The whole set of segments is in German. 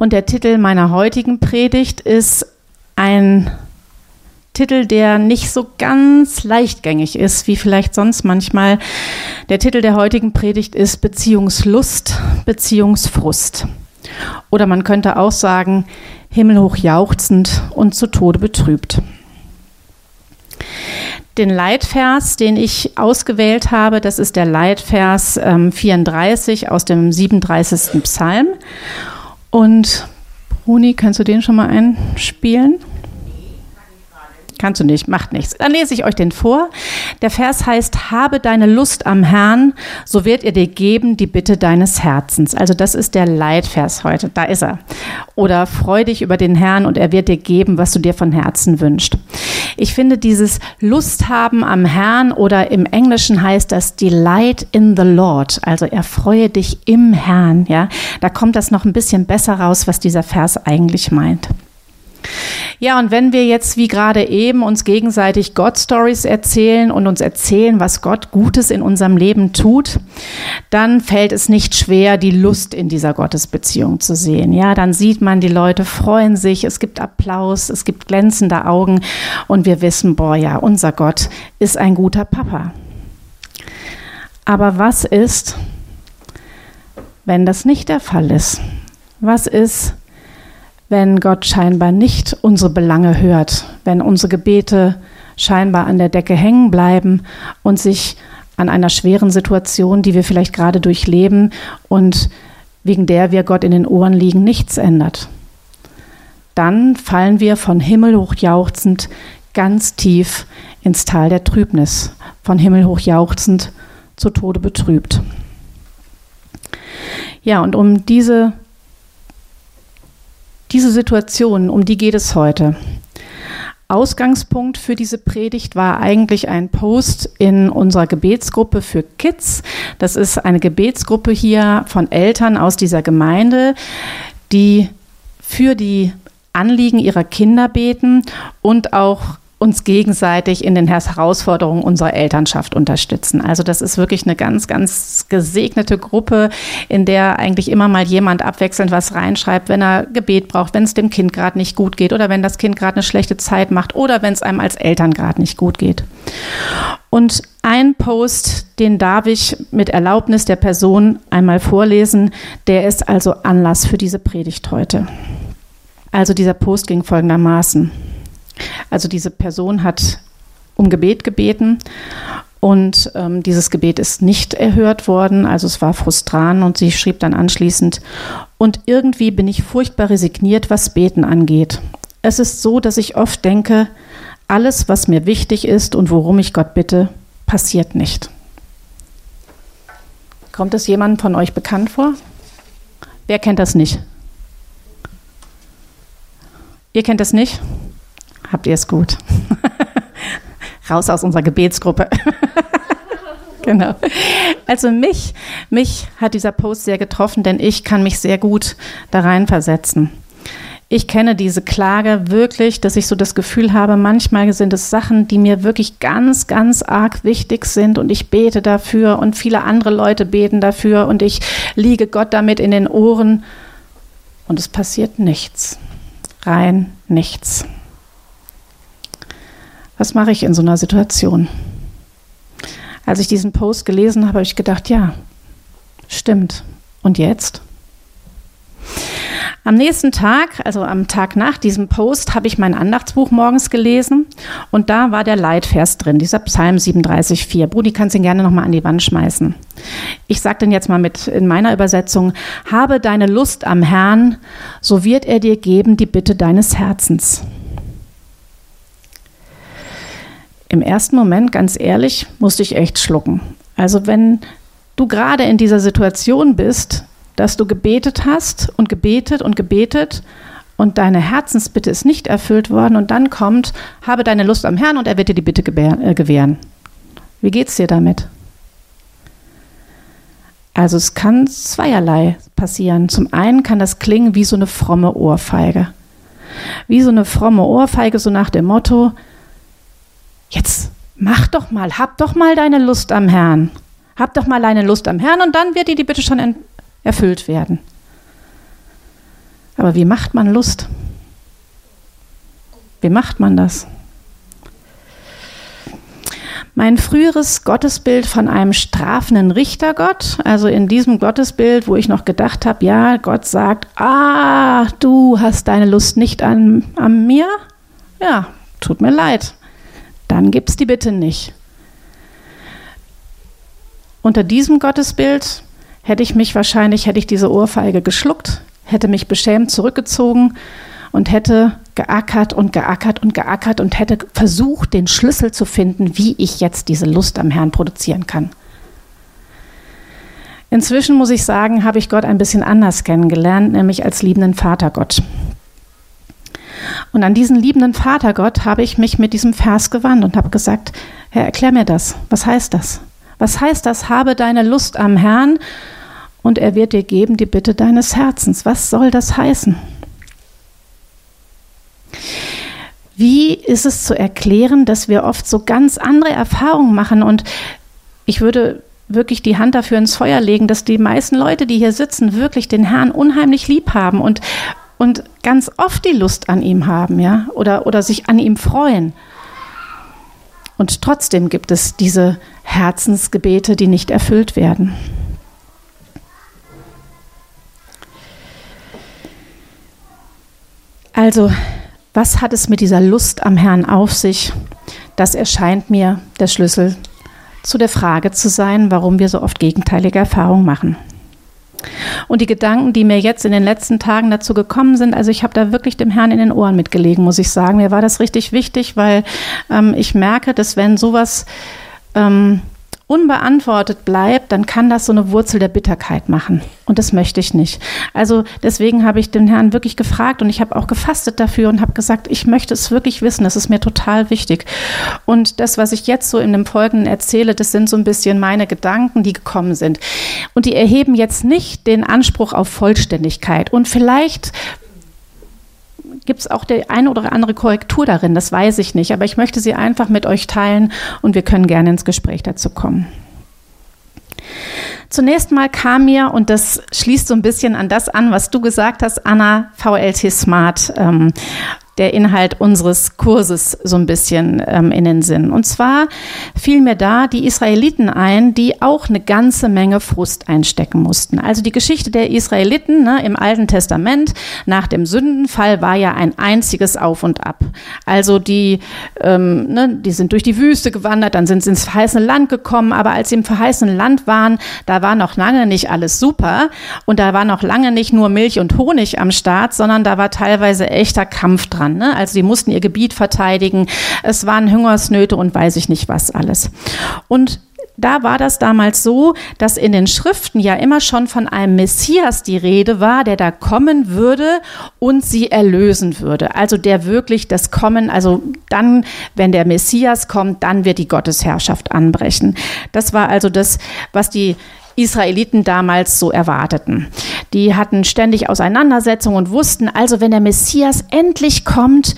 Und der Titel meiner heutigen Predigt ist ein Titel, der nicht so ganz leichtgängig ist, wie vielleicht sonst manchmal. Der Titel der heutigen Predigt ist Beziehungslust, Beziehungsfrust. Oder man könnte auch sagen, himmelhoch jauchzend und zu Tode betrübt. Den Leitvers, den ich ausgewählt habe, das ist der Leitvers ähm, 34 aus dem 37. Psalm. Und Bruni, kannst du den schon mal einspielen? Kannst du nicht, macht nichts. Dann lese ich euch den vor. Der Vers heißt, habe deine Lust am Herrn, so wird er dir geben die Bitte deines Herzens. Also das ist der Leitvers heute, da ist er. Oder freu dich über den Herrn und er wird dir geben, was du dir von Herzen wünschst. Ich finde dieses Lust haben am Herrn oder im Englischen heißt das Delight in the Lord. Also erfreue dich im Herrn, ja. Da kommt das noch ein bisschen besser raus, was dieser Vers eigentlich meint. Ja, und wenn wir jetzt wie gerade eben uns gegenseitig Gott Stories erzählen und uns erzählen, was Gott Gutes in unserem Leben tut, dann fällt es nicht schwer, die Lust in dieser Gottesbeziehung zu sehen. Ja, dann sieht man, die Leute freuen sich, es gibt Applaus, es gibt glänzende Augen und wir wissen, boah, ja, unser Gott ist ein guter Papa. Aber was ist, wenn das nicht der Fall ist? Was ist, wenn Gott scheinbar nicht unsere Belange hört, wenn unsere Gebete scheinbar an der Decke hängen bleiben und sich an einer schweren Situation, die wir vielleicht gerade durchleben und wegen der wir Gott in den Ohren liegen, nichts ändert. Dann fallen wir von Himmel hoch jauchzend ganz tief ins Tal der Trübnis, von Himmel hoch jauchzend zu Tode betrübt. Ja, und um diese diese Situation, um die geht es heute. Ausgangspunkt für diese Predigt war eigentlich ein Post in unserer Gebetsgruppe für Kids. Das ist eine Gebetsgruppe hier von Eltern aus dieser Gemeinde, die für die Anliegen ihrer Kinder beten und auch uns gegenseitig in den Herausforderungen unserer Elternschaft unterstützen. Also das ist wirklich eine ganz, ganz gesegnete Gruppe, in der eigentlich immer mal jemand abwechselnd was reinschreibt, wenn er Gebet braucht, wenn es dem Kind gerade nicht gut geht oder wenn das Kind gerade eine schlechte Zeit macht oder wenn es einem als Eltern gerade nicht gut geht. Und ein Post, den darf ich mit Erlaubnis der Person einmal vorlesen, der ist also Anlass für diese Predigt heute. Also dieser Post ging folgendermaßen. Also diese Person hat um Gebet gebeten und ähm, dieses Gebet ist nicht erhört worden. Also es war frustrant und sie schrieb dann anschließend, und irgendwie bin ich furchtbar resigniert, was Beten angeht. Es ist so, dass ich oft denke, alles, was mir wichtig ist und worum ich Gott bitte, passiert nicht. Kommt es jemandem von euch bekannt vor? Wer kennt das nicht? Ihr kennt das nicht? Habt ihr es gut. Raus aus unserer Gebetsgruppe. genau. Also mich, mich hat dieser Post sehr getroffen, denn ich kann mich sehr gut da reinversetzen. Ich kenne diese Klage wirklich, dass ich so das Gefühl habe, manchmal sind es Sachen, die mir wirklich ganz, ganz arg wichtig sind und ich bete dafür und viele andere Leute beten dafür und ich liege Gott damit in den Ohren und es passiert nichts. Rein nichts. Was mache ich in so einer Situation? Als ich diesen Post gelesen habe, habe ich gedacht, ja, stimmt. Und jetzt? Am nächsten Tag, also am Tag nach diesem Post, habe ich mein Andachtsbuch morgens gelesen und da war der Leitvers drin, dieser Psalm 37,4. Brudi, kannst ihn gerne nochmal an die Wand schmeißen. Ich sage den jetzt mal mit in meiner Übersetzung: Habe deine Lust am Herrn, so wird er dir geben die Bitte deines Herzens. Im ersten Moment, ganz ehrlich, musste ich echt schlucken. Also wenn du gerade in dieser Situation bist, dass du gebetet hast und gebetet und gebetet und deine Herzensbitte ist nicht erfüllt worden und dann kommt, habe deine Lust am Herrn und er wird dir die Bitte äh, gewähren. Wie geht's dir damit? Also es kann zweierlei passieren. Zum einen kann das klingen wie so eine fromme Ohrfeige. Wie so eine fromme Ohrfeige, so nach dem Motto, Jetzt mach doch mal, hab doch mal deine Lust am Herrn. Hab doch mal deine Lust am Herrn und dann wird dir die Bitte schon erfüllt werden. Aber wie macht man Lust? Wie macht man das? Mein früheres Gottesbild von einem strafenden Richtergott, also in diesem Gottesbild, wo ich noch gedacht habe, ja, Gott sagt, ah, du hast deine Lust nicht an, an mir, ja, tut mir leid, dann gibt's die bitte nicht. Unter diesem Gottesbild hätte ich mich wahrscheinlich, hätte ich diese Ohrfeige geschluckt, hätte mich beschämt zurückgezogen und hätte geackert und geackert und geackert und hätte versucht, den Schlüssel zu finden, wie ich jetzt diese Lust am Herrn produzieren kann. Inzwischen muss ich sagen, habe ich Gott ein bisschen anders kennengelernt, nämlich als liebenden Vatergott. Und an diesen liebenden Vatergott habe ich mich mit diesem Vers gewandt und habe gesagt, Herr, erklär mir das. Was heißt das? Was heißt das? Habe deine Lust am Herrn und er wird dir geben die Bitte deines Herzens. Was soll das heißen? Wie ist es zu erklären, dass wir oft so ganz andere Erfahrungen machen? Und ich würde wirklich die Hand dafür ins Feuer legen, dass die meisten Leute, die hier sitzen, wirklich den Herrn unheimlich lieb haben und, und ganz oft die Lust an ihm haben, ja, oder, oder sich an ihm freuen. Und trotzdem gibt es diese Herzensgebete, die nicht erfüllt werden. Also was hat es mit dieser Lust am Herrn auf sich? Das erscheint mir der Schlüssel zu der Frage zu sein, warum wir so oft gegenteilige Erfahrungen machen. Und die Gedanken, die mir jetzt in den letzten Tagen dazu gekommen sind, also ich habe da wirklich dem Herrn in den Ohren mitgelegen, muss ich sagen. Mir war das richtig wichtig, weil ähm, ich merke, dass wenn sowas ähm, unbeantwortet bleibt, dann kann das so eine Wurzel der Bitterkeit machen. Und das möchte ich nicht. Also deswegen habe ich den Herrn wirklich gefragt und ich habe auch gefastet dafür und habe gesagt, ich möchte es wirklich wissen. Das ist mir total wichtig. Und das, was ich jetzt so in dem Folgenden erzähle, das sind so ein bisschen meine Gedanken, die gekommen sind. Und die erheben jetzt nicht den Anspruch auf Vollständigkeit. Und vielleicht gibt es auch die eine oder andere Korrektur darin, das weiß ich nicht, aber ich möchte sie einfach mit euch teilen und wir können gerne ins Gespräch dazu kommen. Zunächst mal kam mir, und das schließt so ein bisschen an das an, was du gesagt hast, Anna, VLT Smart. Ähm, der Inhalt unseres Kurses so ein bisschen ähm, in den Sinn. Und zwar fiel mir da die Israeliten ein, die auch eine ganze Menge Frust einstecken mussten. Also die Geschichte der Israeliten ne, im Alten Testament nach dem Sündenfall war ja ein einziges Auf und Ab. Also die, ähm, ne, die sind durch die Wüste gewandert, dann sind sie ins verheißene Land gekommen, aber als sie im verheißenen Land waren, da war noch lange nicht alles super und da war noch lange nicht nur Milch und Honig am Start, sondern da war teilweise echter Kampf dran waren. Ne? Also sie mussten ihr Gebiet verteidigen. Es waren Hungersnöte und weiß ich nicht was alles. Und da war das damals so, dass in den Schriften ja immer schon von einem Messias die Rede war, der da kommen würde und sie erlösen würde. Also der wirklich das Kommen, also dann, wenn der Messias kommt, dann wird die Gottesherrschaft anbrechen. Das war also das, was die Israeliten damals so erwarteten. Die hatten ständig Auseinandersetzungen und wussten also, wenn der Messias endlich kommt,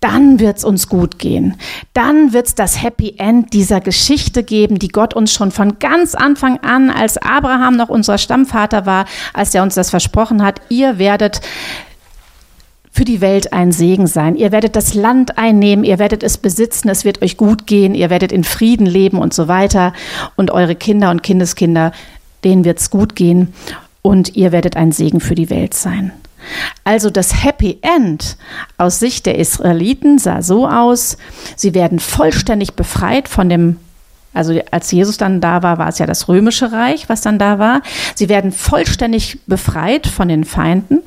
dann wird es uns gut gehen. Dann wird es das Happy End dieser Geschichte geben, die Gott uns schon von ganz Anfang an, als Abraham noch unser Stammvater war, als er uns das versprochen hat, ihr werdet für die Welt ein Segen sein. Ihr werdet das Land einnehmen, ihr werdet es besitzen, es wird euch gut gehen, ihr werdet in Frieden leben und so weiter. Und eure Kinder und Kindeskinder, denen wird es gut gehen und ihr werdet ein Segen für die Welt sein. Also das Happy End aus Sicht der Israeliten sah so aus, sie werden vollständig befreit von dem also als Jesus dann da war, war es ja das römische Reich, was dann da war. Sie werden vollständig befreit von den Feinden.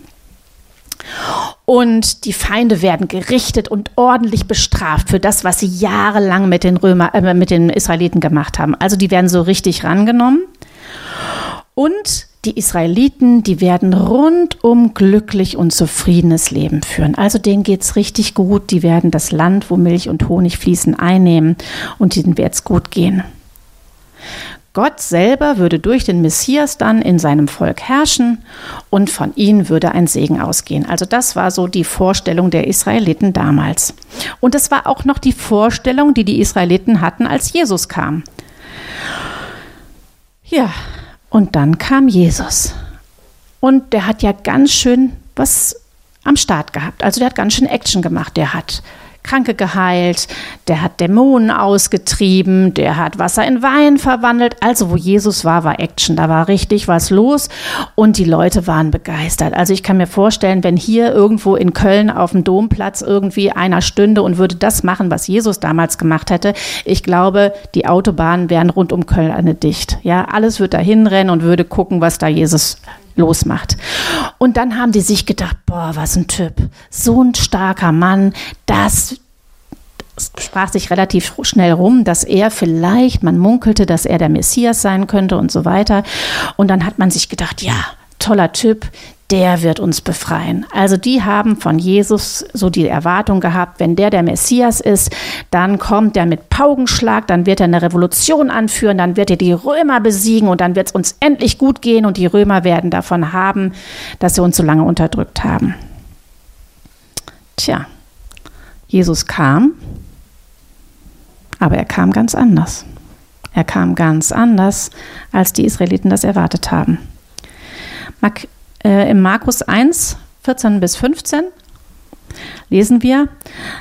Und die Feinde werden gerichtet und ordentlich bestraft für das, was sie jahrelang mit den Römer, äh, mit den Israeliten gemacht haben. Also die werden so richtig rangenommen. Und die Israeliten, die werden rundum glücklich und zufriedenes Leben führen. Also denen geht's richtig gut. Die werden das Land, wo Milch und Honig fließen, einnehmen und ihnen wird's gut gehen. Gott selber würde durch den Messias dann in seinem Volk herrschen und von ihnen würde ein Segen ausgehen. Also das war so die Vorstellung der Israeliten damals. Und es war auch noch die Vorstellung, die die Israeliten hatten, als Jesus kam. Ja, und dann kam Jesus. Und der hat ja ganz schön was am Start gehabt. Also der hat ganz schön Action gemacht. Der hat Kranke geheilt, der hat Dämonen ausgetrieben, der hat Wasser in Wein verwandelt. Also wo Jesus war, war Action, da war richtig was los und die Leute waren begeistert. Also ich kann mir vorstellen, wenn hier irgendwo in Köln auf dem Domplatz irgendwie einer stünde und würde das machen, was Jesus damals gemacht hätte, ich glaube, die Autobahnen wären rund um Köln eine dicht. Ja, alles wird dahin rennen und würde gucken, was da Jesus losmacht. Und dann haben die sich gedacht, boah, was ein Typ, so ein starker Mann, das sprach sich relativ schnell rum, dass er vielleicht, man munkelte, dass er der Messias sein könnte und so weiter. Und dann hat man sich gedacht, ja, toller Typ, der wird uns befreien. Also die haben von Jesus so die Erwartung gehabt, wenn der der Messias ist, dann kommt er mit Paukenschlag, dann wird er eine Revolution anführen, dann wird er die Römer besiegen und dann wird es uns endlich gut gehen und die Römer werden davon haben, dass sie uns so lange unterdrückt haben. Tja, Jesus kam, aber er kam ganz anders. Er kam ganz anders, als die Israeliten das erwartet haben. Äh, Im Markus 1, 14 bis 15 lesen wir,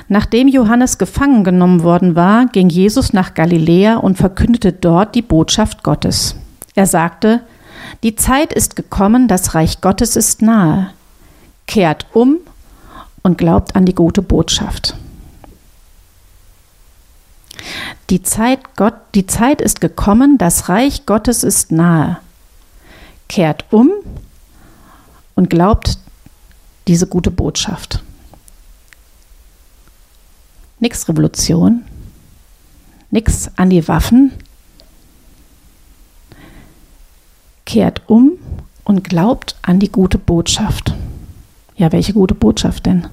nachdem Johannes gefangen genommen worden war, ging Jesus nach Galiläa und verkündete dort die Botschaft Gottes. Er sagte, die Zeit ist gekommen, das Reich Gottes ist nahe. Kehrt um und glaubt an die gute Botschaft. Die Zeit, Gott, die Zeit ist gekommen, das Reich Gottes ist nahe. Kehrt um und glaubt diese gute Botschaft. Nix Revolution, nix an die Waffen. Kehrt um und glaubt an die gute Botschaft. Ja, welche gute Botschaft denn?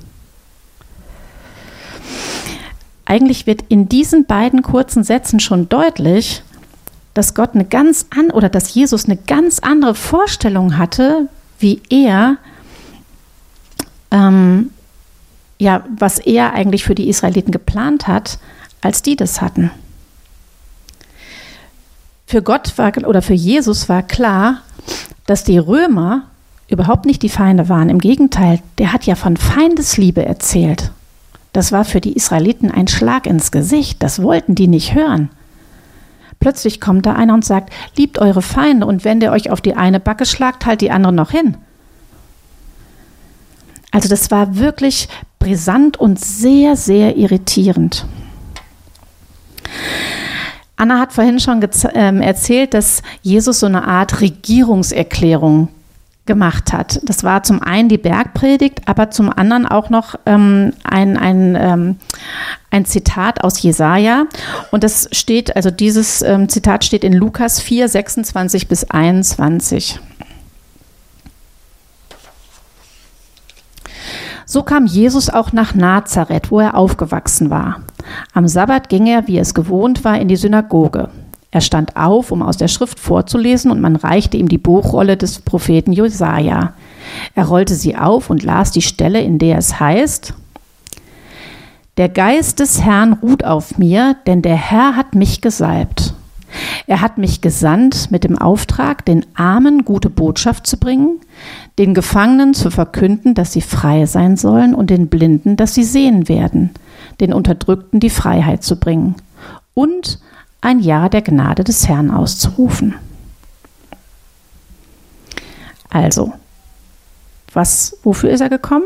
Eigentlich wird in diesen beiden kurzen Sätzen schon deutlich, dass Gott eine ganz an oder dass Jesus eine ganz andere Vorstellung hatte, wie er, ähm, ja, was er eigentlich für die Israeliten geplant hat, als die das hatten. Für Gott war oder für Jesus war klar, dass die Römer überhaupt nicht die Feinde waren. Im Gegenteil, der hat ja von Feindesliebe erzählt. Das war für die Israeliten ein Schlag ins Gesicht. Das wollten die nicht hören. Plötzlich kommt da einer und sagt, liebt eure Feinde und wenn der euch auf die eine Backe schlagt, halt die andere noch hin. Also das war wirklich brisant und sehr, sehr irritierend. Anna hat vorhin schon ähm, erzählt, dass Jesus so eine Art Regierungserklärung gemacht hat. Das war zum einen die Bergpredigt, aber zum anderen auch noch ähm, ein, ein, ähm, ein Zitat aus Jesaja. Und das steht, also dieses ähm, Zitat steht in Lukas 4, 26 bis 21. So kam Jesus auch nach Nazareth, wo er aufgewachsen war. Am Sabbat ging er, wie es gewohnt war, in die Synagoge. Er stand auf, um aus der Schrift vorzulesen, und man reichte ihm die Buchrolle des Propheten Jesaja. Er rollte sie auf und las die Stelle, in der es heißt: Der Geist des Herrn ruht auf mir, denn der Herr hat mich gesalbt. Er hat mich gesandt mit dem Auftrag, den Armen gute Botschaft zu bringen, den Gefangenen zu verkünden, dass sie frei sein sollen und den Blinden, dass sie sehen werden, den Unterdrückten die Freiheit zu bringen und ein Jahr der Gnade des Herrn auszurufen. Also, was, wofür ist er gekommen?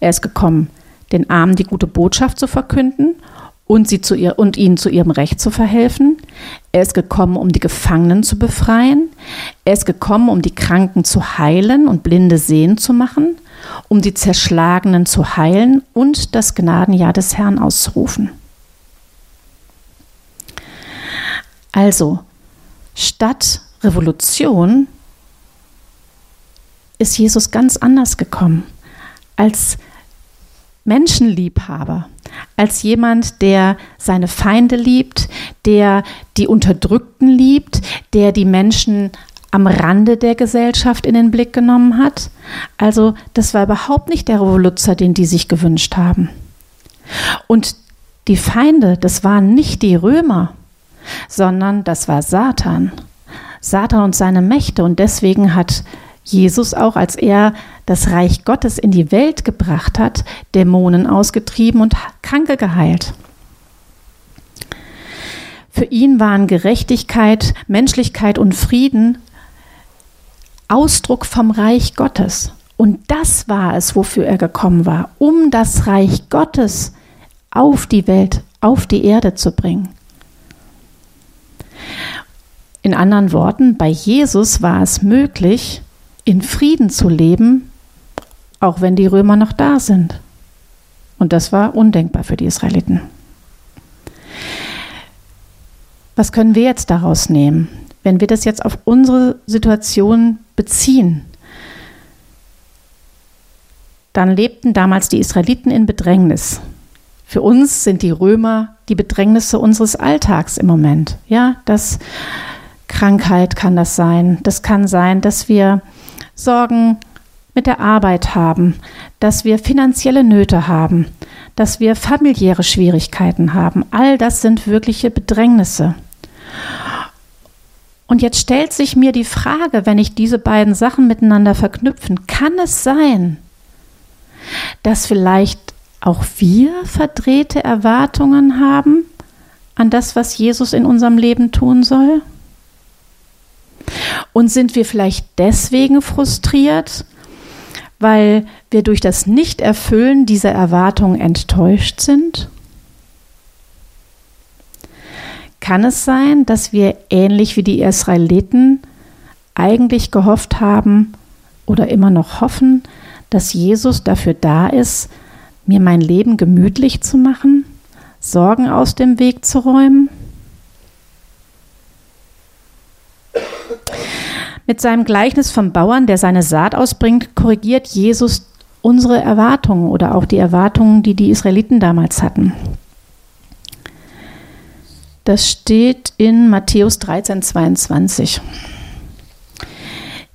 Er ist gekommen, den Armen die gute Botschaft zu verkünden und, sie zu ihr, und ihnen zu ihrem Recht zu verhelfen. Er ist gekommen, um die Gefangenen zu befreien. Er ist gekommen, um die Kranken zu heilen und Blinde sehen zu machen, um die Zerschlagenen zu heilen und das Gnadenjahr des Herrn auszurufen. Also, statt Revolution ist Jesus ganz anders gekommen. Als Menschenliebhaber, als jemand, der seine Feinde liebt, der die Unterdrückten liebt, der die Menschen am Rande der Gesellschaft in den Blick genommen hat. Also das war überhaupt nicht der Revoluzer, den die sich gewünscht haben. Und die Feinde, das waren nicht die Römer, sondern das war Satan. Satan und seine Mächte. Und deswegen hat Jesus auch, als er das Reich Gottes in die Welt gebracht hat, Dämonen ausgetrieben und Kranke geheilt. Für ihn waren Gerechtigkeit, Menschlichkeit und Frieden Ausdruck vom Reich Gottes. Und das war es, wofür er gekommen war, um das Reich Gottes auf die Welt, auf die Erde zu bringen. In anderen Worten, bei Jesus war es möglich, in Frieden zu leben, auch wenn die Römer noch da sind. Und das war undenkbar für die Israeliten. Was können wir jetzt daraus nehmen, wenn wir das jetzt auf unsere Situation beziehen? Dann lebten damals die Israeliten in Bedrängnis. Für uns sind die Römer die Bedrängnisse unseres Alltags im Moment. Ja, das Krankheit kann das sein. Das kann sein, dass wir Sorgen mit der Arbeit haben, dass wir finanzielle Nöte haben, dass wir familiäre Schwierigkeiten haben. All das sind wirkliche Bedrängnisse. Und jetzt stellt sich mir die Frage, wenn ich diese beiden Sachen miteinander verknüpfen, kann es sein, dass vielleicht auch wir verdrehte Erwartungen haben an das, was Jesus in unserem Leben tun soll? Und sind wir vielleicht deswegen frustriert, weil wir durch das Nichterfüllen dieser Erwartungen enttäuscht sind? Kann es sein, dass wir ähnlich wie die Israeliten eigentlich gehofft haben oder immer noch hoffen, dass Jesus dafür da ist, mir mein Leben gemütlich zu machen, Sorgen aus dem Weg zu räumen? Mit seinem Gleichnis vom Bauern, der seine Saat ausbringt, korrigiert Jesus unsere Erwartungen oder auch die Erwartungen, die die Israeliten damals hatten. Das steht in Matthäus 13, 22.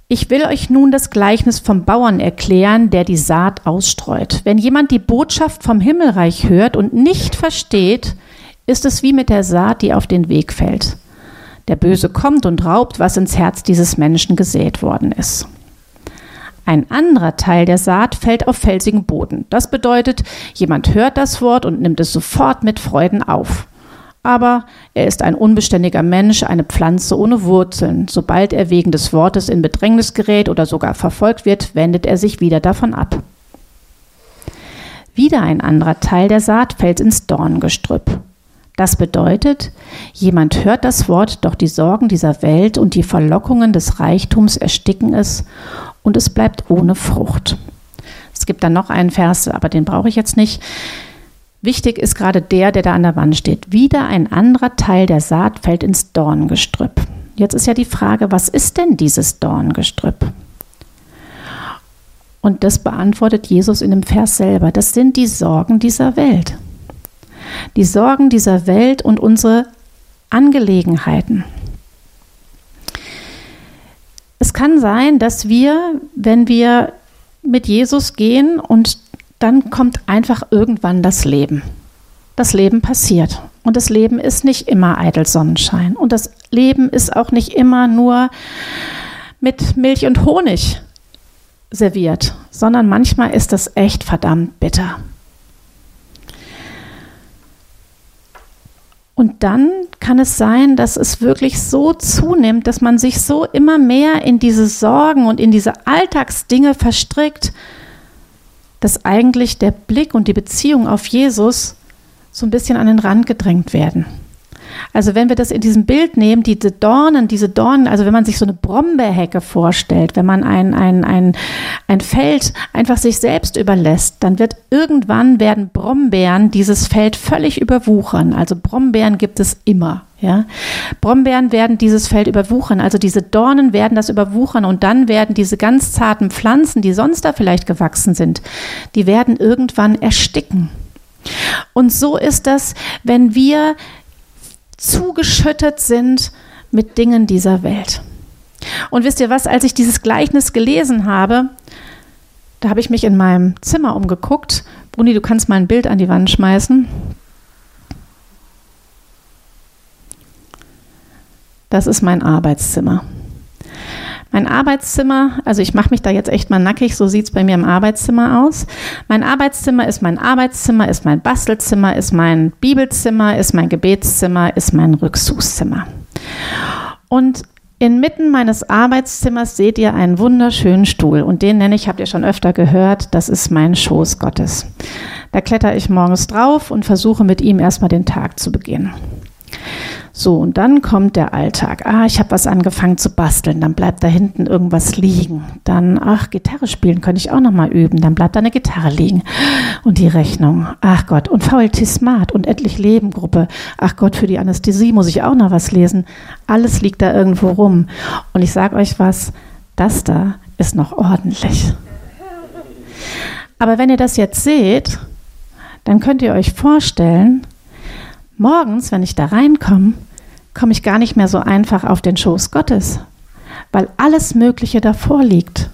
Ich will euch nun das Gleichnis vom Bauern erklären, der die Saat ausstreut. Wenn jemand die Botschaft vom Himmelreich hört und nicht versteht, ist es wie mit der Saat, die auf den Weg fällt. Der Böse kommt und raubt, was ins Herz dieses Menschen gesät worden ist. Ein anderer Teil der Saat fällt auf felsigen Boden. Das bedeutet, jemand hört das Wort und nimmt es sofort mit Freuden auf. Aber er ist ein unbeständiger Mensch, eine Pflanze ohne Wurzeln. Sobald er wegen des Wortes in Bedrängnis gerät oder sogar verfolgt wird, wendet er sich wieder davon ab. Wieder ein anderer Teil der Saat fällt ins Dorngestrüpp. Das bedeutet, jemand hört das Wort, doch die Sorgen dieser Welt und die Verlockungen des Reichtums ersticken es und es bleibt ohne Frucht. Es gibt dann noch einen Vers, aber den brauche ich jetzt nicht. Wichtig ist gerade der, der da an der Wand steht. Wieder ein anderer Teil der Saat fällt ins Dorngestrüpp. Jetzt ist ja die Frage, was ist denn dieses Dorngestrüpp? Und das beantwortet Jesus in dem Vers selber. Das sind die Sorgen dieser Welt die Sorgen dieser Welt und unsere Angelegenheiten. Es kann sein, dass wir, wenn wir mit Jesus gehen und dann kommt einfach irgendwann das Leben. Das Leben passiert. Und das Leben ist nicht immer eitel Sonnenschein. Und das Leben ist auch nicht immer nur mit Milch und Honig serviert, sondern manchmal ist das echt verdammt bitter. Und dann kann es sein, dass es wirklich so zunimmt, dass man sich so immer mehr in diese Sorgen und in diese Alltagsdinge verstrickt, dass eigentlich der Blick und die Beziehung auf Jesus so ein bisschen an den Rand gedrängt werden. Also wenn wir das in diesem Bild nehmen, diese Dornen, diese Dornen, also wenn man sich so eine Brombeerhecke vorstellt, wenn man ein, ein, ein, ein Feld einfach sich selbst überlässt, dann wird irgendwann werden Brombeeren dieses Feld völlig überwuchern. Also Brombeeren gibt es immer. Ja, Brombeeren werden dieses Feld überwuchern, also diese Dornen werden das überwuchern und dann werden diese ganz zarten Pflanzen, die sonst da vielleicht gewachsen sind, die werden irgendwann ersticken. Und so ist das, wenn wir zugeschüttet sind mit Dingen dieser Welt. Und wisst ihr was, als ich dieses Gleichnis gelesen habe, da habe ich mich in meinem Zimmer umgeguckt. Bruni, du kannst mal ein Bild an die Wand schmeißen. Das ist mein Arbeitszimmer. Mein Arbeitszimmer, also ich mache mich da jetzt echt mal nackig, so sieht es bei mir im Arbeitszimmer aus. Mein Arbeitszimmer ist mein Arbeitszimmer, ist mein Bastelzimmer, ist mein Bibelzimmer, ist mein Gebetszimmer, ist mein Rückzugszimmer. Und Inmitten meines Arbeitszimmers seht ihr einen wunderschönen Stuhl und den nenne ich, habt ihr schon öfter gehört, das ist mein Schoß Gottes. Da kletter ich morgens drauf und versuche mit ihm erstmal den Tag zu beginnen. So, und dann kommt der Alltag. Ah, ich habe was angefangen zu basteln, dann bleibt da hinten irgendwas liegen. Dann, ach, Gitarre spielen könnte ich auch noch mal üben, dann bleibt da eine Gitarre liegen. Und die Rechnung, ach Gott, und VLT Smart und endlich Lebengruppe. Ach Gott, für die Anästhesie muss ich auch noch was lesen. Alles liegt da irgendwo rum. Und ich sage euch was, das da ist noch ordentlich. Aber wenn ihr das jetzt seht, dann könnt ihr euch vorstellen, morgens, wenn ich da reinkomme, komme ich gar nicht mehr so einfach auf den Schoß Gottes, weil alles Mögliche davor liegt.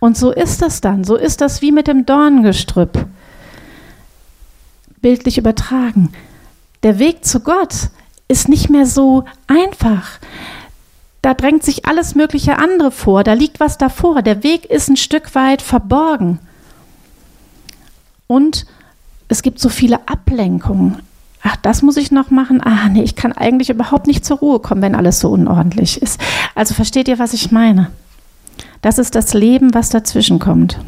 Und so ist das dann, so ist das wie mit dem Dorngestrüpp. Bildlich übertragen. Der Weg zu Gott ist nicht mehr so einfach. Da drängt sich alles mögliche andere vor, da liegt was davor. Der Weg ist ein Stück weit verborgen. Und es gibt so viele Ablenkungen. Ach, das muss ich noch machen. Ah, nee, ich kann eigentlich überhaupt nicht zur Ruhe kommen, wenn alles so unordentlich ist. Also versteht ihr, was ich meine? Das ist das Leben, was dazwischen kommt.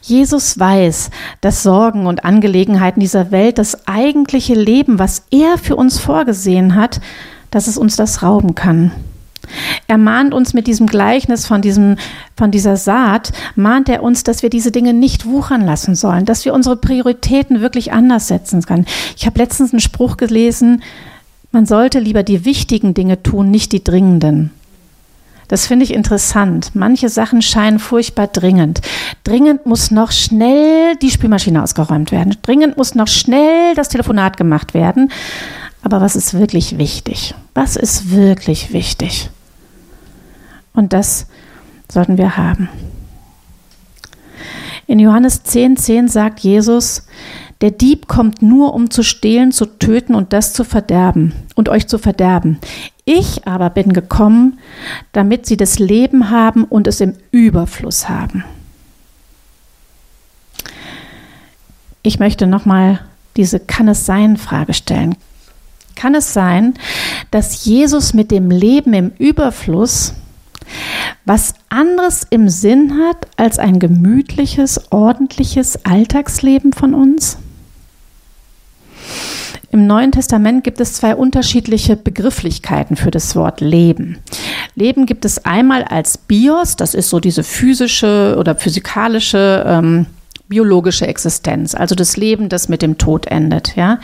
Jesus weiß, dass Sorgen und Angelegenheiten dieser Welt, das eigentliche Leben, was er für uns vorgesehen hat, dass es uns das rauben kann. Er mahnt uns mit diesem Gleichnis von, diesem, von dieser Saat, mahnt er uns, dass wir diese Dinge nicht wuchern lassen sollen, dass wir unsere Prioritäten wirklich anders setzen können. Ich habe letztens einen Spruch gelesen, man sollte lieber die wichtigen Dinge tun, nicht die dringenden. Das finde ich interessant. Manche Sachen scheinen furchtbar dringend. Dringend muss noch schnell die Spülmaschine ausgeräumt werden. Dringend muss noch schnell das Telefonat gemacht werden. Aber was ist wirklich wichtig? Was ist wirklich wichtig? Und das sollten wir haben. In Johannes 10,10 10 sagt Jesus, der Dieb kommt nur, um zu stehlen, zu töten und das zu verderben und euch zu verderben. Ich aber bin gekommen, damit sie das Leben haben und es im Überfluss haben. Ich möchte nochmal diese Kann es sein Frage stellen. Kann es sein, dass Jesus mit dem Leben im Überfluss was anderes im Sinn hat als ein gemütliches, ordentliches Alltagsleben von uns? Im Neuen Testament gibt es zwei unterschiedliche Begrifflichkeiten für das Wort Leben. Leben gibt es einmal als Bios, das ist so diese physische oder physikalische ähm, biologische Existenz, also das Leben, das mit dem Tod endet, ja.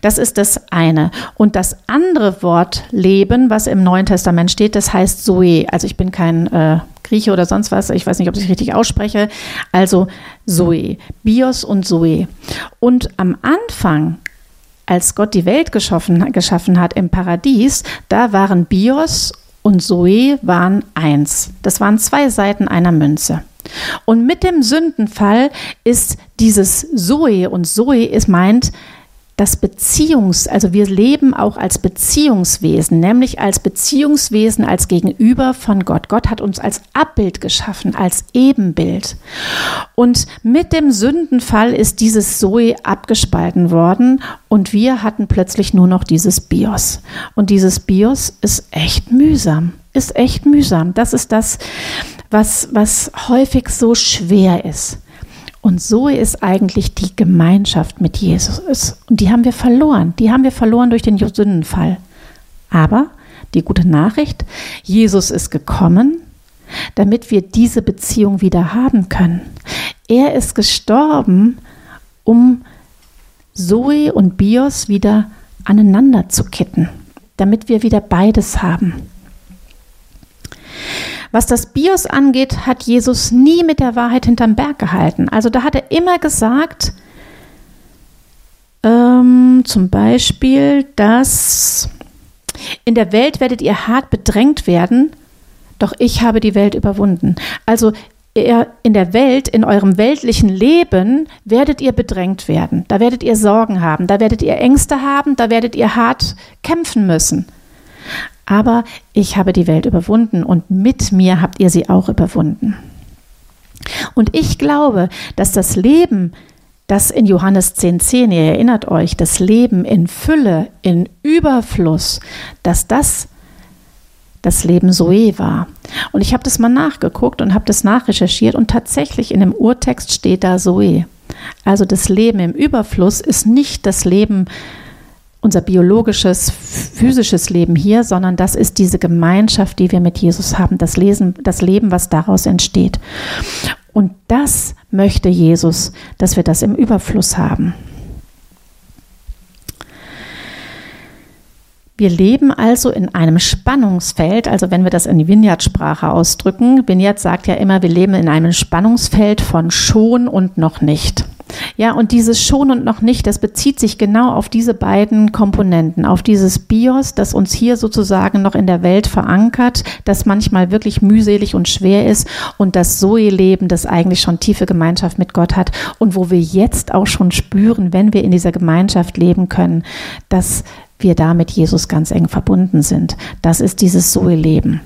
Das ist das eine. Und das andere Wort Leben, was im Neuen Testament steht, das heißt Zoe. Also ich bin kein äh, Grieche oder sonst was, ich weiß nicht, ob ich es richtig ausspreche. Also Zoe, Bios und Zoe. Und am Anfang als Gott die Welt geschaffen, geschaffen hat im Paradies, da waren Bios und Zoe waren eins. Das waren zwei Seiten einer Münze. Und mit dem Sündenfall ist dieses Zoe und Zoe ist meint das Beziehungs, also wir leben auch als Beziehungswesen, nämlich als Beziehungswesen, als Gegenüber von Gott. Gott hat uns als Abbild geschaffen, als Ebenbild. Und mit dem Sündenfall ist dieses Zoe abgespalten worden und wir hatten plötzlich nur noch dieses Bios. Und dieses Bios ist echt mühsam, ist echt mühsam. Das ist das, was, was häufig so schwer ist. Und so ist eigentlich die Gemeinschaft mit Jesus. Und die haben wir verloren. Die haben wir verloren durch den Sündenfall. Aber die gute Nachricht, Jesus ist gekommen, damit wir diese Beziehung wieder haben können. Er ist gestorben, um Zoe und Bios wieder aneinander zu kitten, damit wir wieder beides haben. Was das Bios angeht, hat Jesus nie mit der Wahrheit hinterm Berg gehalten. Also da hat er immer gesagt, ähm, zum Beispiel, dass in der Welt werdet ihr hart bedrängt werden, doch ich habe die Welt überwunden. Also in der Welt, in eurem weltlichen Leben werdet ihr bedrängt werden. Da werdet ihr Sorgen haben, da werdet ihr Ängste haben, da werdet ihr hart kämpfen müssen. Aber ich habe die Welt überwunden und mit mir habt ihr sie auch überwunden. Und ich glaube, dass das Leben, das in Johannes 10,10, 10, ihr erinnert euch, das Leben in Fülle, in Überfluss, dass das das Leben Zoe war. Und ich habe das mal nachgeguckt und habe das nachrecherchiert und tatsächlich in dem Urtext steht da Zoe. Also das Leben im Überfluss ist nicht das Leben, unser biologisches, physisches Leben hier, sondern das ist diese Gemeinschaft, die wir mit Jesus haben, das, Lesen, das Leben, was daraus entsteht. Und das möchte Jesus, dass wir das im Überfluss haben. Wir leben also in einem Spannungsfeld, also wenn wir das in die Vineyard-Sprache ausdrücken. Vineyard sagt ja immer, wir leben in einem Spannungsfeld von schon und noch nicht. Ja, und dieses schon und noch nicht, das bezieht sich genau auf diese beiden Komponenten, auf dieses Bios, das uns hier sozusagen noch in der Welt verankert, das manchmal wirklich mühselig und schwer ist und das Zoe-Leben, das eigentlich schon tiefe Gemeinschaft mit Gott hat und wo wir jetzt auch schon spüren, wenn wir in dieser Gemeinschaft leben können, dass wir da mit Jesus ganz eng verbunden sind. Das ist dieses Zoe-Leben.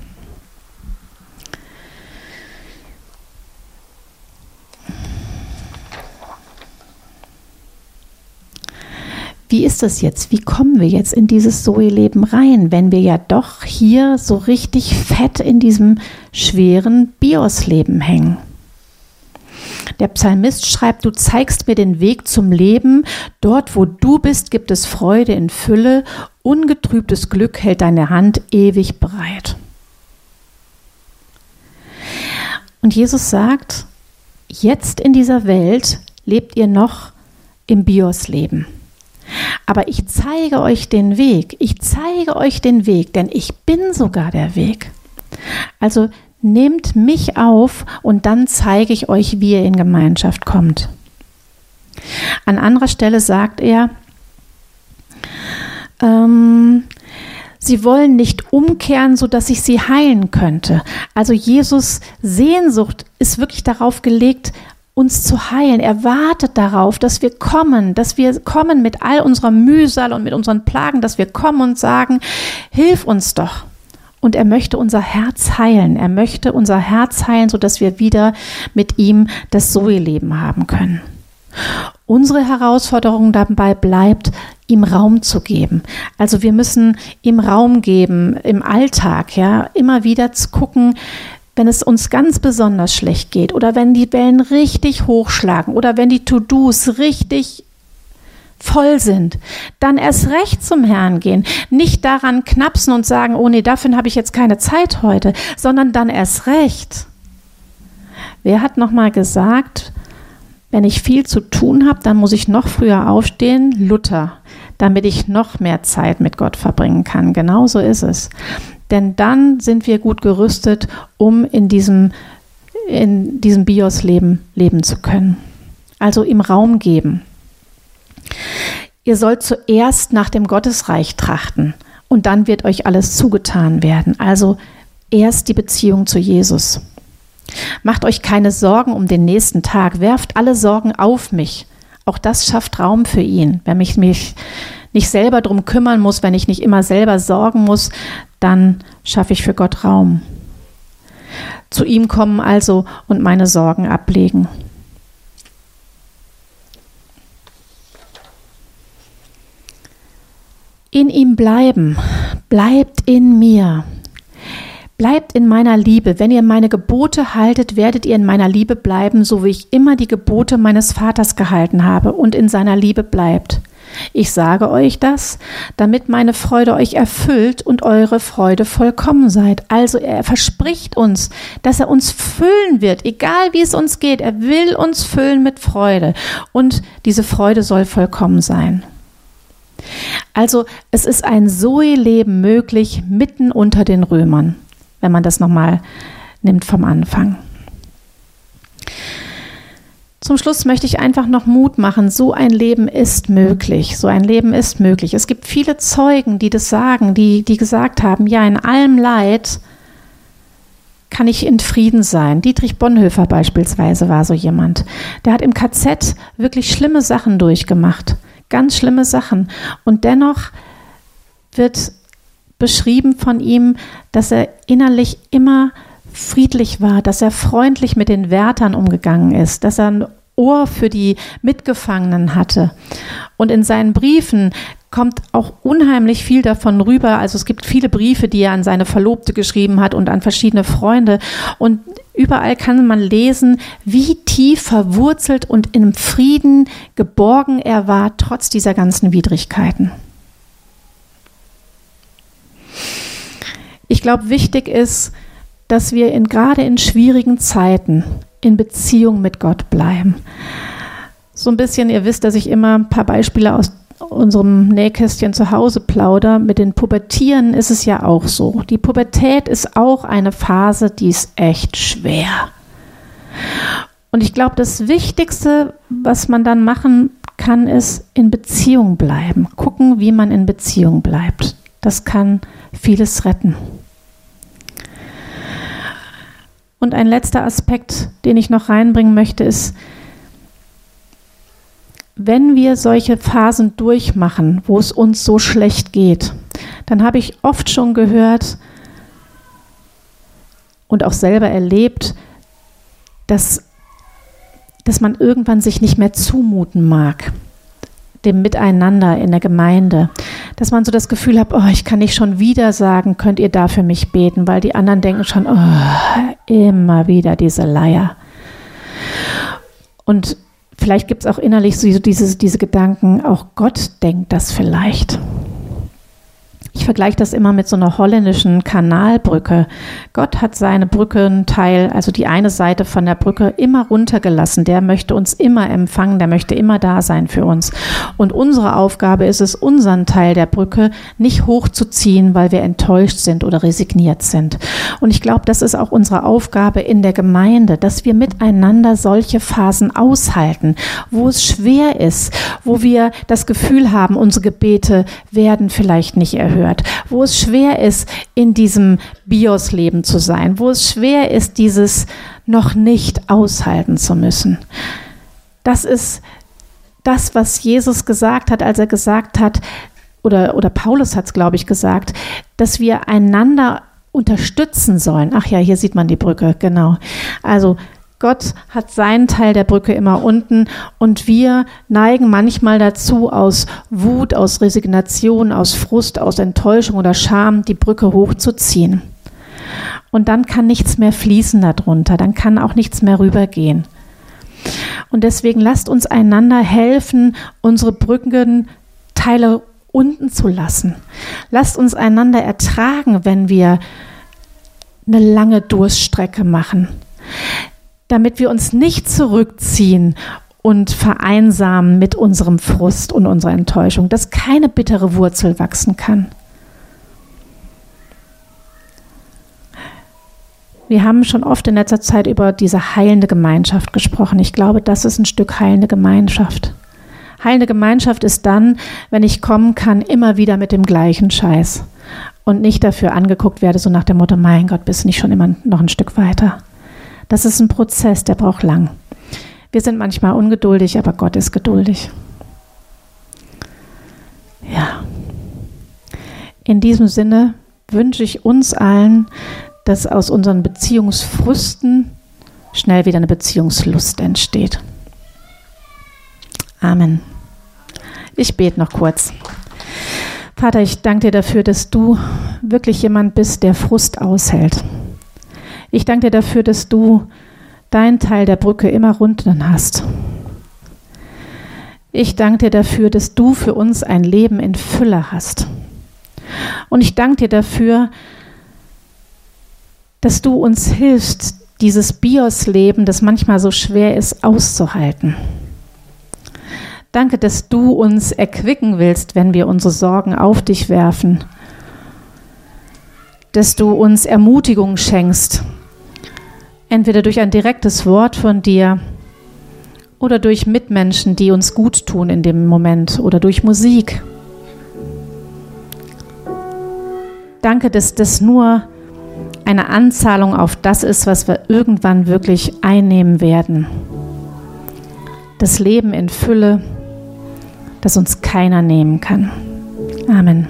Wie ist das jetzt? Wie kommen wir jetzt in dieses Zoe-Leben rein, wenn wir ja doch hier so richtig fett in diesem schweren Bios-Leben hängen? Der Psalmist schreibt, du zeigst mir den Weg zum Leben. Dort, wo du bist, gibt es Freude in Fülle. Ungetrübtes Glück hält deine Hand ewig bereit. Und Jesus sagt, jetzt in dieser Welt lebt ihr noch im Bios-Leben. Aber ich zeige euch den Weg. Ich zeige euch den Weg, denn ich bin sogar der Weg. Also nehmt mich auf und dann zeige ich euch, wie ihr in Gemeinschaft kommt. An anderer Stelle sagt er, ähm, sie wollen nicht umkehren, so dass ich sie heilen könnte. Also Jesus Sehnsucht ist wirklich darauf gelegt, uns zu heilen. Er wartet darauf, dass wir kommen, dass wir kommen mit all unserer Mühsal und mit unseren Plagen, dass wir kommen und sagen, hilf uns doch. Und er möchte unser Herz heilen. Er möchte unser Herz heilen, sodass wir wieder mit ihm das Zoe-Leben haben können. Unsere Herausforderung dabei bleibt, ihm Raum zu geben. Also wir müssen ihm Raum geben im Alltag, ja, immer wieder zu gucken, wenn es uns ganz besonders schlecht geht oder wenn die Wellen richtig hochschlagen oder wenn die To-Dos richtig voll sind, dann erst recht zum Herrn gehen. Nicht daran knapsen und sagen, oh nee, dafür habe ich jetzt keine Zeit heute, sondern dann erst recht. Wer hat nochmal gesagt, wenn ich viel zu tun habe, dann muss ich noch früher aufstehen? Luther, damit ich noch mehr Zeit mit Gott verbringen kann. Genauso ist es denn dann sind wir gut gerüstet, um in diesem, in diesem Bios-Leben leben zu können. Also im Raum geben. Ihr sollt zuerst nach dem Gottesreich trachten und dann wird euch alles zugetan werden. Also erst die Beziehung zu Jesus. Macht euch keine Sorgen um den nächsten Tag, werft alle Sorgen auf mich. Auch das schafft Raum für ihn. Wenn ich mich nicht selber darum kümmern muss, wenn ich nicht immer selber sorgen muss, dann schaffe ich für Gott Raum. Zu ihm kommen also und meine Sorgen ablegen. In ihm bleiben, bleibt in mir. Bleibt in meiner Liebe. Wenn ihr meine Gebote haltet, werdet ihr in meiner Liebe bleiben, so wie ich immer die Gebote meines Vaters gehalten habe und in seiner Liebe bleibt. Ich sage euch das, damit meine Freude euch erfüllt und eure Freude vollkommen seid. Also er verspricht uns, dass er uns füllen wird, egal wie es uns geht. Er will uns füllen mit Freude und diese Freude soll vollkommen sein. Also es ist ein Zoe-Leben möglich mitten unter den Römern, wenn man das nochmal nimmt vom Anfang. Zum Schluss möchte ich einfach noch Mut machen. So ein Leben ist möglich. So ein Leben ist möglich. Es gibt viele Zeugen, die das sagen, die, die gesagt haben, ja, in allem Leid kann ich in Frieden sein. Dietrich Bonhoeffer beispielsweise war so jemand. Der hat im KZ wirklich schlimme Sachen durchgemacht. Ganz schlimme Sachen. Und dennoch wird beschrieben von ihm, dass er innerlich immer friedlich war, dass er freundlich mit den Wärtern umgegangen ist, dass er ein Ohr für die Mitgefangenen hatte. Und in seinen Briefen kommt auch unheimlich viel davon rüber. Also es gibt viele Briefe, die er an seine Verlobte geschrieben hat und an verschiedene Freunde. Und überall kann man lesen, wie tief verwurzelt und im Frieden geborgen er war, trotz dieser ganzen Widrigkeiten. Ich glaube, wichtig ist, dass wir in, gerade in schwierigen Zeiten in Beziehung mit Gott bleiben. So ein bisschen, ihr wisst, dass ich immer ein paar Beispiele aus unserem Nähkästchen zu Hause plauder. Mit den Pubertieren ist es ja auch so. Die Pubertät ist auch eine Phase, die ist echt schwer. Und ich glaube, das Wichtigste, was man dann machen kann, ist in Beziehung bleiben. Gucken, wie man in Beziehung bleibt. Das kann vieles retten. Und ein letzter Aspekt, den ich noch reinbringen möchte, ist, wenn wir solche Phasen durchmachen, wo es uns so schlecht geht, dann habe ich oft schon gehört und auch selber erlebt, dass, dass man irgendwann sich nicht mehr zumuten mag dem Miteinander in der Gemeinde, dass man so das Gefühl hat, oh, ich kann nicht schon wieder sagen, könnt ihr da für mich beten, weil die anderen denken schon, oh, immer wieder diese Leier. Und vielleicht gibt es auch innerlich so diese, diese Gedanken, auch Gott denkt das vielleicht. Ich vergleiche das immer mit so einer holländischen Kanalbrücke. Gott hat seine Brückenteil, also die eine Seite von der Brücke, immer runtergelassen. Der möchte uns immer empfangen, der möchte immer da sein für uns. Und unsere Aufgabe ist es, unseren Teil der Brücke nicht hochzuziehen, weil wir enttäuscht sind oder resigniert sind. Und ich glaube, das ist auch unsere Aufgabe in der Gemeinde, dass wir miteinander solche Phasen aushalten, wo es schwer ist, wo wir das Gefühl haben, unsere Gebete werden vielleicht nicht erhöht gehört, wo es schwer ist, in diesem Bios-Leben zu sein, wo es schwer ist, dieses noch nicht aushalten zu müssen. Das ist das, was Jesus gesagt hat, als er gesagt hat, oder, oder Paulus hat es, glaube ich, gesagt, dass wir einander unterstützen sollen. Ach ja, hier sieht man die Brücke, genau. Also Gott hat seinen Teil der Brücke immer unten und wir neigen manchmal dazu, aus Wut, aus Resignation, aus Frust, aus Enttäuschung oder Scham die Brücke hochzuziehen. Und dann kann nichts mehr fließen darunter, dann kann auch nichts mehr rübergehen. Und deswegen lasst uns einander helfen, unsere Brückenteile unten zu lassen. Lasst uns einander ertragen, wenn wir eine lange Durststrecke machen damit wir uns nicht zurückziehen und vereinsamen mit unserem Frust und unserer Enttäuschung, dass keine bittere Wurzel wachsen kann. Wir haben schon oft in letzter Zeit über diese heilende Gemeinschaft gesprochen. Ich glaube, das ist ein Stück heilende Gemeinschaft. Heilende Gemeinschaft ist dann, wenn ich kommen kann, immer wieder mit dem gleichen Scheiß und nicht dafür angeguckt werde, so nach dem Motto, mein Gott, bist nicht schon immer noch ein Stück weiter. Das ist ein Prozess, der braucht lang. Wir sind manchmal ungeduldig, aber Gott ist geduldig. Ja. In diesem Sinne wünsche ich uns allen, dass aus unseren Beziehungsfrüsten schnell wieder eine Beziehungslust entsteht. Amen. Ich bete noch kurz. Vater, ich danke dir dafür, dass du wirklich jemand bist, der Frust aushält. Ich danke dir dafür, dass du deinen Teil der Brücke immer runden hast. Ich danke dir dafür, dass du für uns ein Leben in Fülle hast. Und ich danke dir dafür, dass du uns hilfst, dieses Bios-Leben, das manchmal so schwer ist, auszuhalten. Danke, dass du uns erquicken willst, wenn wir unsere Sorgen auf dich werfen. Dass du uns Ermutigung schenkst, entweder durch ein direktes Wort von dir oder durch Mitmenschen, die uns gut tun in dem Moment oder durch Musik. Danke, dass das nur eine Anzahlung auf das ist, was wir irgendwann wirklich einnehmen werden. Das Leben in Fülle, das uns keiner nehmen kann. Amen.